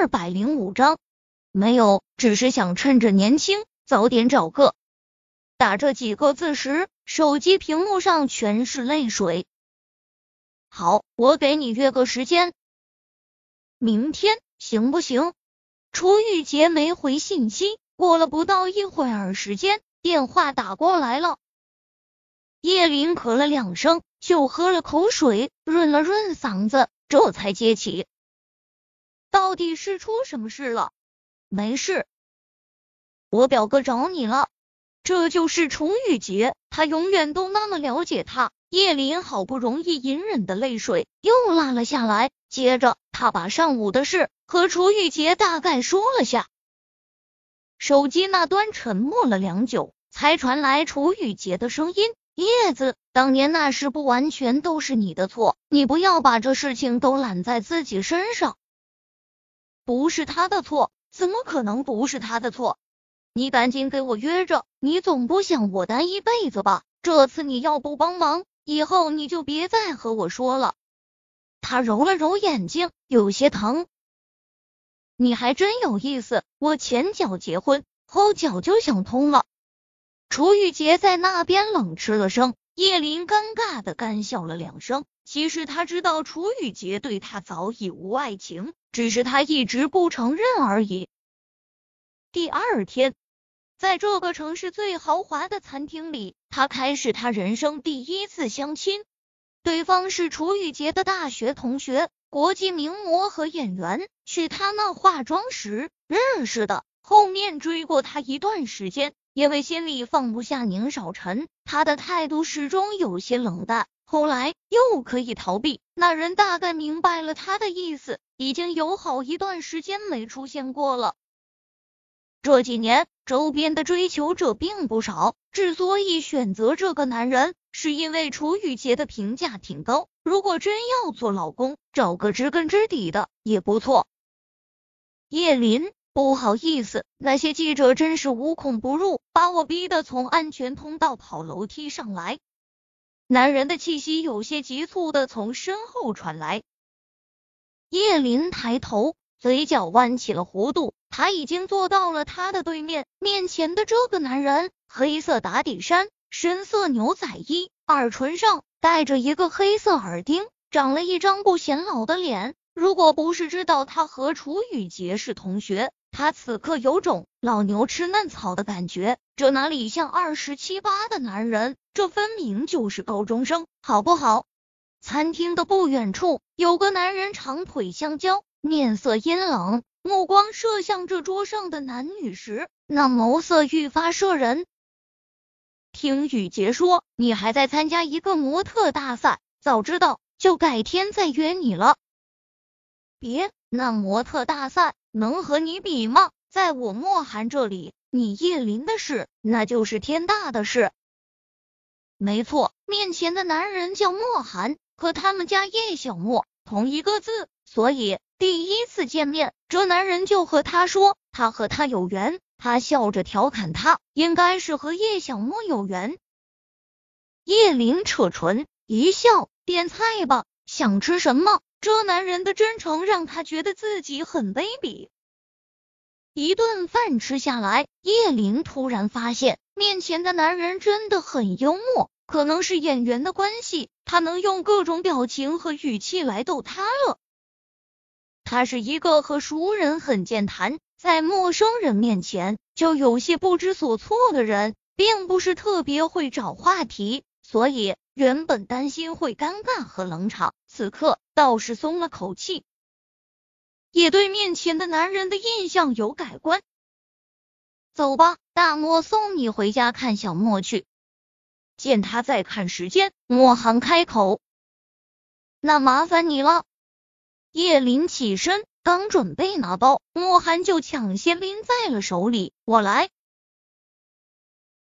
二百零五章，没有，只是想趁着年轻早点找个。打这几个字时，手机屏幕上全是泪水。好，我给你约个时间，明天行不行？楚雨洁没回信息，过了不到一会儿时间，电话打过来了。叶林咳了两声，就喝了口水，润了润嗓子，这才接起。到底是出什么事了？没事，我表哥找你了。这就是楚雨洁，他永远都那么了解他。叶林好不容易隐忍的泪水又落了下来，接着他把上午的事和楚雨洁大概说了下。手机那端沉默了良久，才传来楚雨洁的声音：“叶子，当年那事不完全都是你的错，你不要把这事情都揽在自己身上。”不是他的错，怎么可能不是他的错？你赶紧给我约着，你总不想我单一辈子吧？这次你要不帮忙，以后你就别再和我说了。他揉了揉眼睛，有些疼。你还真有意思，我前脚结婚，后脚就想通了。楚雨洁在那边冷吃了声，叶林尴尬的干笑了两声。其实他知道楚雨洁对他早已无爱情。只是他一直不承认而已。第二天，在这个城市最豪华的餐厅里，他开始他人生第一次相亲。对方是楚雨洁的大学同学，国际名模和演员，去他那化妆时认识的。后面追过他一段时间，因为心里放不下宁少臣，他的态度始终有些冷淡。后来又可以逃避，那人大概明白了他的意思，已经有好一段时间没出现过了。这几年周边的追求者并不少，之所以选择这个男人，是因为楚雨洁的评价挺高。如果真要做老公，找个知根知底的也不错。叶林，不好意思，那些记者真是无孔不入，把我逼得从安全通道跑楼梯上来。男人的气息有些急促的从身后传来。叶林抬头，嘴角弯起了弧度。他已经坐到了他的对面，面前的这个男人，黑色打底衫，深色牛仔衣，耳唇上戴着一个黑色耳钉，长了一张不显老的脸。如果不是知道他和楚雨洁是同学，他此刻有种老牛吃嫩草的感觉。这哪里像二十七八的男人？这分明就是高中生，好不好？餐厅的不远处有个男人，长腿相交，面色阴冷，目光射向这桌上的男女时，那眸色愈发摄人。听雨洁说，你还在参加一个模特大赛，早知道就改天再约你了。别，那模特大赛能和你比吗？在我莫寒这里，你叶林的事那就是天大的事。没错，面前的男人叫莫寒，和他们家叶小莫同一个字，所以第一次见面，这男人就和他说他和他有缘。他笑着调侃他，应该是和叶小莫有缘。叶林扯唇一笑，点菜吧，想吃什么？这男人的真诚让他觉得自己很卑鄙。一顿饭吃下来，叶林突然发现。面前的男人真的很幽默，可能是演员的关系，他能用各种表情和语气来逗他乐。他是一个和熟人很健谈，在陌生人面前就有些不知所措的人，并不是特别会找话题，所以原本担心会尴尬和冷场，此刻倒是松了口气，也对面前的男人的印象有改观。走吧，大莫送你回家看小莫去。见他在看时间，莫寒开口：“那麻烦你了。”叶林起身，刚准备拿包，莫寒就抢先拎在了手里：“我来。”